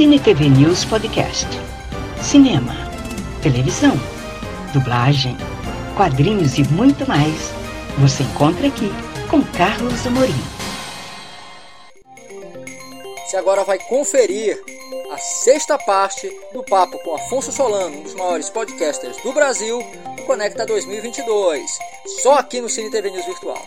Cine TV News Podcast. Cinema, televisão, dublagem, quadrinhos e muito mais. Você encontra aqui com Carlos Amorim. Você agora vai conferir a sexta parte do papo com Afonso Solano, um dos maiores podcasters do Brasil, no Conecta 2022. Só aqui no Cine TV News Virtual.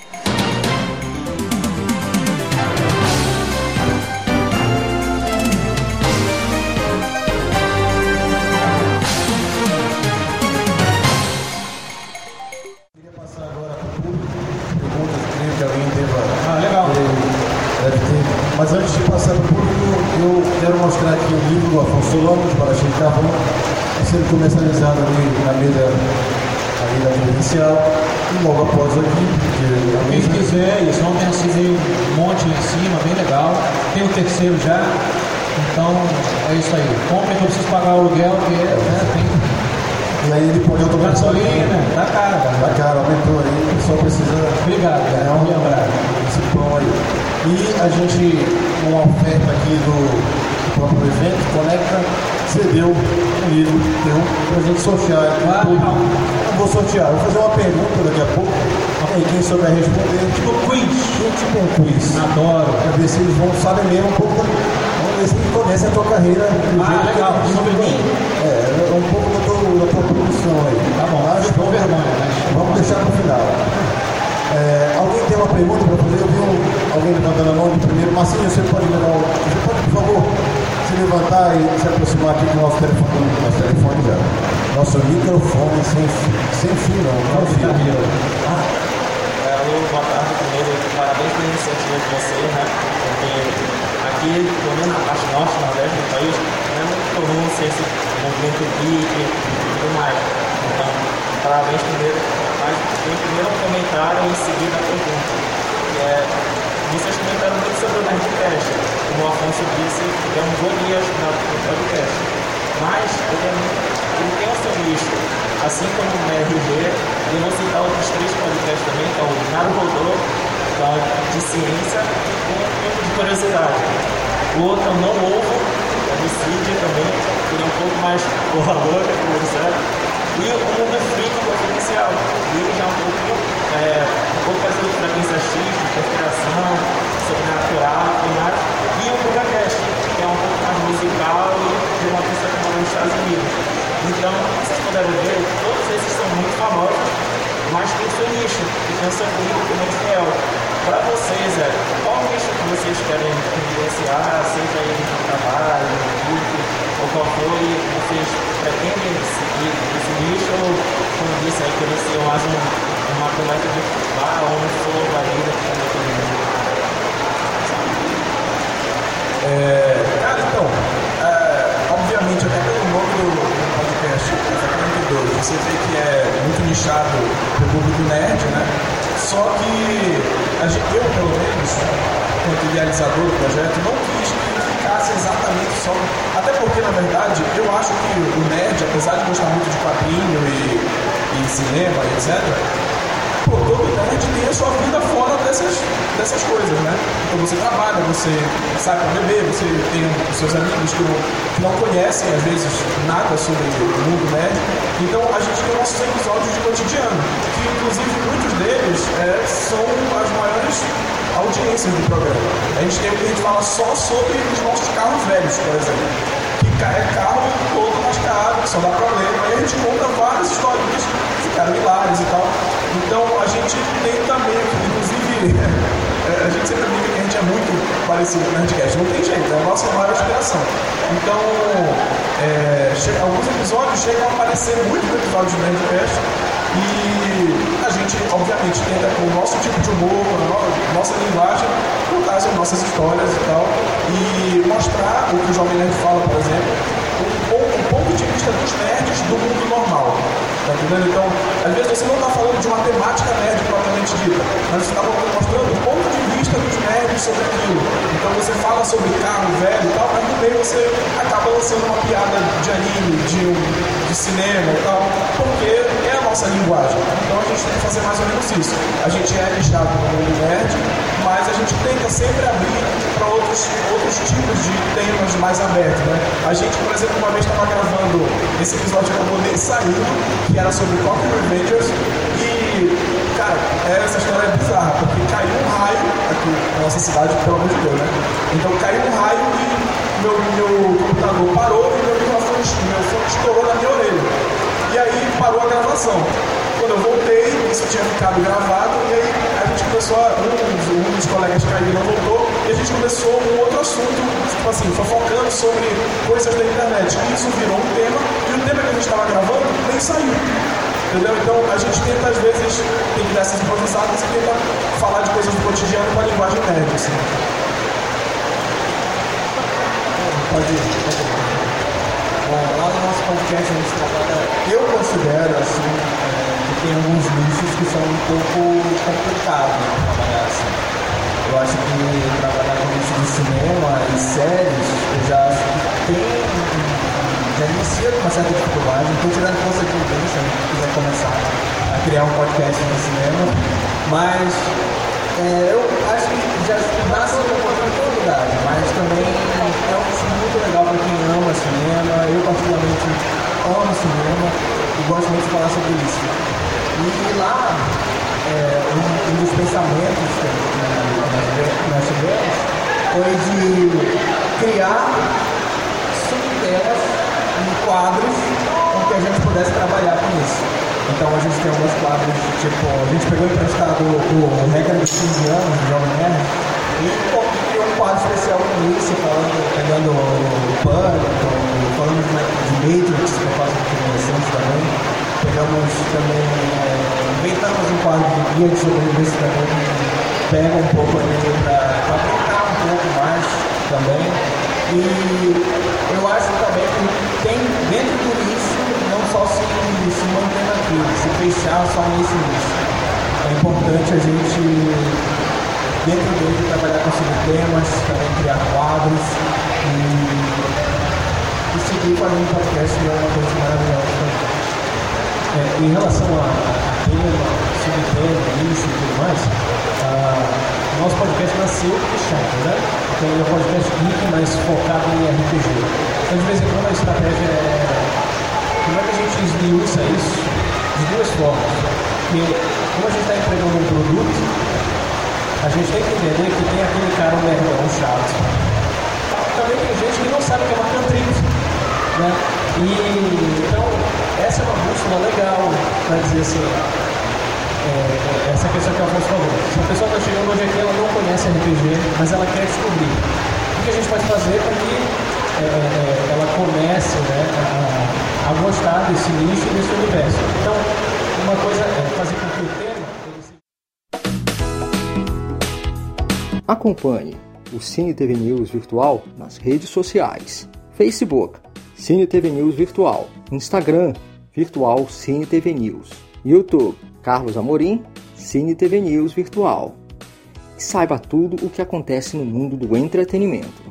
Ali da credencial. E logo após aqui, porque Quem quiser, isso ontem assisti um monte em cima, bem legal. Tem o terceiro já. Então é isso aí. Comprem que eu preciso pagar o aluguel, porque né, tem E aí ele pode automatizar. gasolina, tá caro, cara. Tá caro, aumentou aí, o pessoal precisa Obrigado, cara. ganhar um lembrar. esse pão aí. E a gente, com uma oferta aqui do, do próprio evento, Conecta, cedeu um livro teu pra gente sortear. aqui no Ah. Não vou sortear, vou fazer uma pergunta daqui a pouco. E aí, quem souber responder, tipo quiz, tipo um quiz. Adoro. Pra ver se eles vão saber mesmo um pouco. da- Vamos ver se conhecem a tua carreira. Ah, que legal. Sobre mim? É, é um pouco da tua, da tua produção aí. Tá bom, Mas com vergonha, mas Vamos deixar no final. É, alguém tem uma pergunta para fazer? Eu vi um, alguém levantando a mão de primeiro. Marcinho, você pode levar o. Você pode, por favor, se levantar e se aproximar aqui do nosso telefone. Nosso telefone já. Nosso microfone sem, sem fio, não. Não fio. É, alô, boa tarde primeiro. Parabéns pela iniciativa de vocês, né? Porque aqui, pelo menos na parte norte, nordeste do país, não é muito comum ser esse movimento geek e tudo mais. Então, parabéns primeiro. Mas tem primeiro um comentário e em seguida a pergunta. É, vocês comentaram muito sobre o Nerdcast. Como o Afonso disse, tivemos golias no podcast. Mas ele, é muito- ele tem o seu. Assim como o RG, eu vou citar outros três podcasts também, que é o Naruhodô, é de ciência, com um pouco de curiosidade. O outro é o Não Ovo, é do Cid também, que é um pouco mais porra louca, como disseram. E o Mundo Freak Confidencial, e ele já é um pouquinho, é, um frequência X, de conspiração, sobrenatural, mais. E o BugaCast, que é um pouco mais musical e de uma pessoa que mora nos Estados Unidos. Então, vocês puderam ver, todos esses são muito famosos, mas tem seu nicho, e tem seu público muito fiel. Para vocês, é, qual nicho que vocês querem evidenciar, seja aí no trabalho, no público, ou qual for, e vocês pretendem seguir esse nicho, ou, como disse aí, querer ser mais um, uma cometa de bar ou um flow da vida que também todo mundo. É, cara, então, é, obviamente, até pelo nome do, do podcast, Café 42, você vê que é muito nichado pro público nerd, né? Só que a gente, eu, pelo menos, enquanto idealizador do projeto, não quis que ficasse exatamente só. Até porque, na verdade, eu acho que o nerd, apesar de gostar muito de quadrinho e, e cinema, etc., pô, todo nerd tem a sua vida fora dessas, dessas coisas, né? Então você trabalha, você sai pra beber, você tem os seus amigos que não, que não conhecem, às vezes, nada sobre o mundo nerd. Então a gente tem nossos episódios de cotidiano, que inclusive muitos deles é, são as maiores audiências do programa. A gente tem o que a gente fala só sobre os nossos carros velhos, por exemplo. Que ca- é carro todo mascado, que só dá problema. E a gente conta várias historinhas que ficaram hilárias e tal. Então a gente tem também, inclusive, é, a gente sempre brinca que a gente é muito parecido com o Nerdcast. Não tem jeito, é a nossa maior inspiração. Então, é, alguns episódios chegam a aparecer muito no episódio do Nerdcast. E a gente, obviamente, tenta com o nosso tipo de humor, a no- nossa linguagem, contar as nossas histórias e tal. E mostrar o que o Jovem Nerd fala, por exemplo, um pouco, um ponto de vista dos nerds do mundo normal. Tá entendendo? Então, às vezes você não está falando de uma temática nerd propriamente dita, mas você está mostrando o ponto de vista dos nerds sobre aquilo. Então você fala sobre carro velho e tal, mas meio você acaba lançando uma piada de anime, de, um, de cinema e tal, porque é a nossa linguagem. Então a gente tem que fazer mais ou menos isso. A gente é lixado no mundo nerd, mas a gente tenta sempre abrir para outros, outros tipos de temas mais abertos. Né? A gente, por exemplo, uma vez estava gravando, esse episódio acabou nem saindo, que era sobre Coffee E, cara, essa história é bizarra, porque caiu um raio aqui na nossa cidade, pelo amor de Deus, né? Então caiu um raio e meu, meu computador parou e meu microfone, meu fone estourou na minha orelha. E aí parou a gravação. Quando eu voltei, isso tinha ficado gravado, e aí a gente começou a. Um, um dos colegas não voltou, e a gente começou um outro assunto, tipo assim, fofocando sobre coisas da internet. E isso virou um tema, e o tema que a gente estava gravando nem saiu. Entendeu? Então a gente tenta, às vezes, tem que dar essas improvisadas e tenta falar de coisas do cotidiano com a linguagem nerd, assim. Pode ir. Bom, lá no nosso podcast a gente trabalha, eu considero assim, é, que tem alguns nichos que são um pouco complicados de trabalhar assim. Eu acho que trabalhar com nicho de cinema e séries, eu já acho que tem, com uma certa dificuldade. Estou tirando força de ninguém, se a gente quiser começar a criar um podcast no cinema, mas é, eu acho que já nasce uma oportunidade, mas também é um filme muito legal para quem ama cinema. Eu, particularmente, amo cinema e gosto muito de falar sobre isso. E lá, é, um, um, dos pensamentos que nós tivemos foi de criar subtemas em quadros com que a gente pudesse trabalhar com isso. Então a gente tem alguns quadros, tipo, a gente pegou emprestado o, Regra dos 15 anos do Jovem Nerd e criou um quadro especial no início, falando, pegando o Pânico, falando de, Matrix, que eu faço de adolescentes também. Pegamos também, é, inventamos um quadro de guia de sobrevivência também, pega um pouco ali para brincar um pouco mais também. E eu acho também que tem dentro do isso não só se, se manter naquilo, se fechar só nesse nicho. É importante a gente, dentro dele, trabalhar com temas, também criar quadros e, e seguir fazendo podcast é uma coisa maravilhosa. É, em relação a, a tema, subtema, nicho e tudo mais, uh, nosso podcast nasceu fechado, né? Então ele é um podcast geek, mas focado em RPG. Então de vez em quando a estratégia é como é que a gente esmiuça isso? De duas formas. Porque como a gente está entregando um produto, a gente tem que entender que tem aquele cara um nerdão chato. Também tem gente que não sabe o que é uma cantrip. Né? E então essa é uma bússola legal para dizer assim, é, essa questão que o Afonso falou. Se a pessoa está chegando hoje aqui, ela não conhece RPG, mas ela quer descobrir. O que a gente pode fazer para que é, é, ela comece né, a, a gostar desse nicho e desse universo. Então, uma coisa é fazer com que o tema. Acompanhe o Cine TV News Virtual nas redes sociais: Facebook, Cine TV News Virtual, Instagram, Virtual Cine TV News, YouTube, Carlos Amorim, Cine TV News Virtual. E saiba tudo o que acontece no mundo do entretenimento.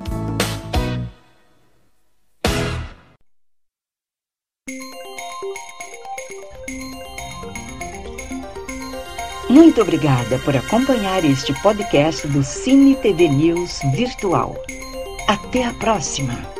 Muito obrigada por acompanhar este podcast do Cine TV News Virtual. Até a próxima!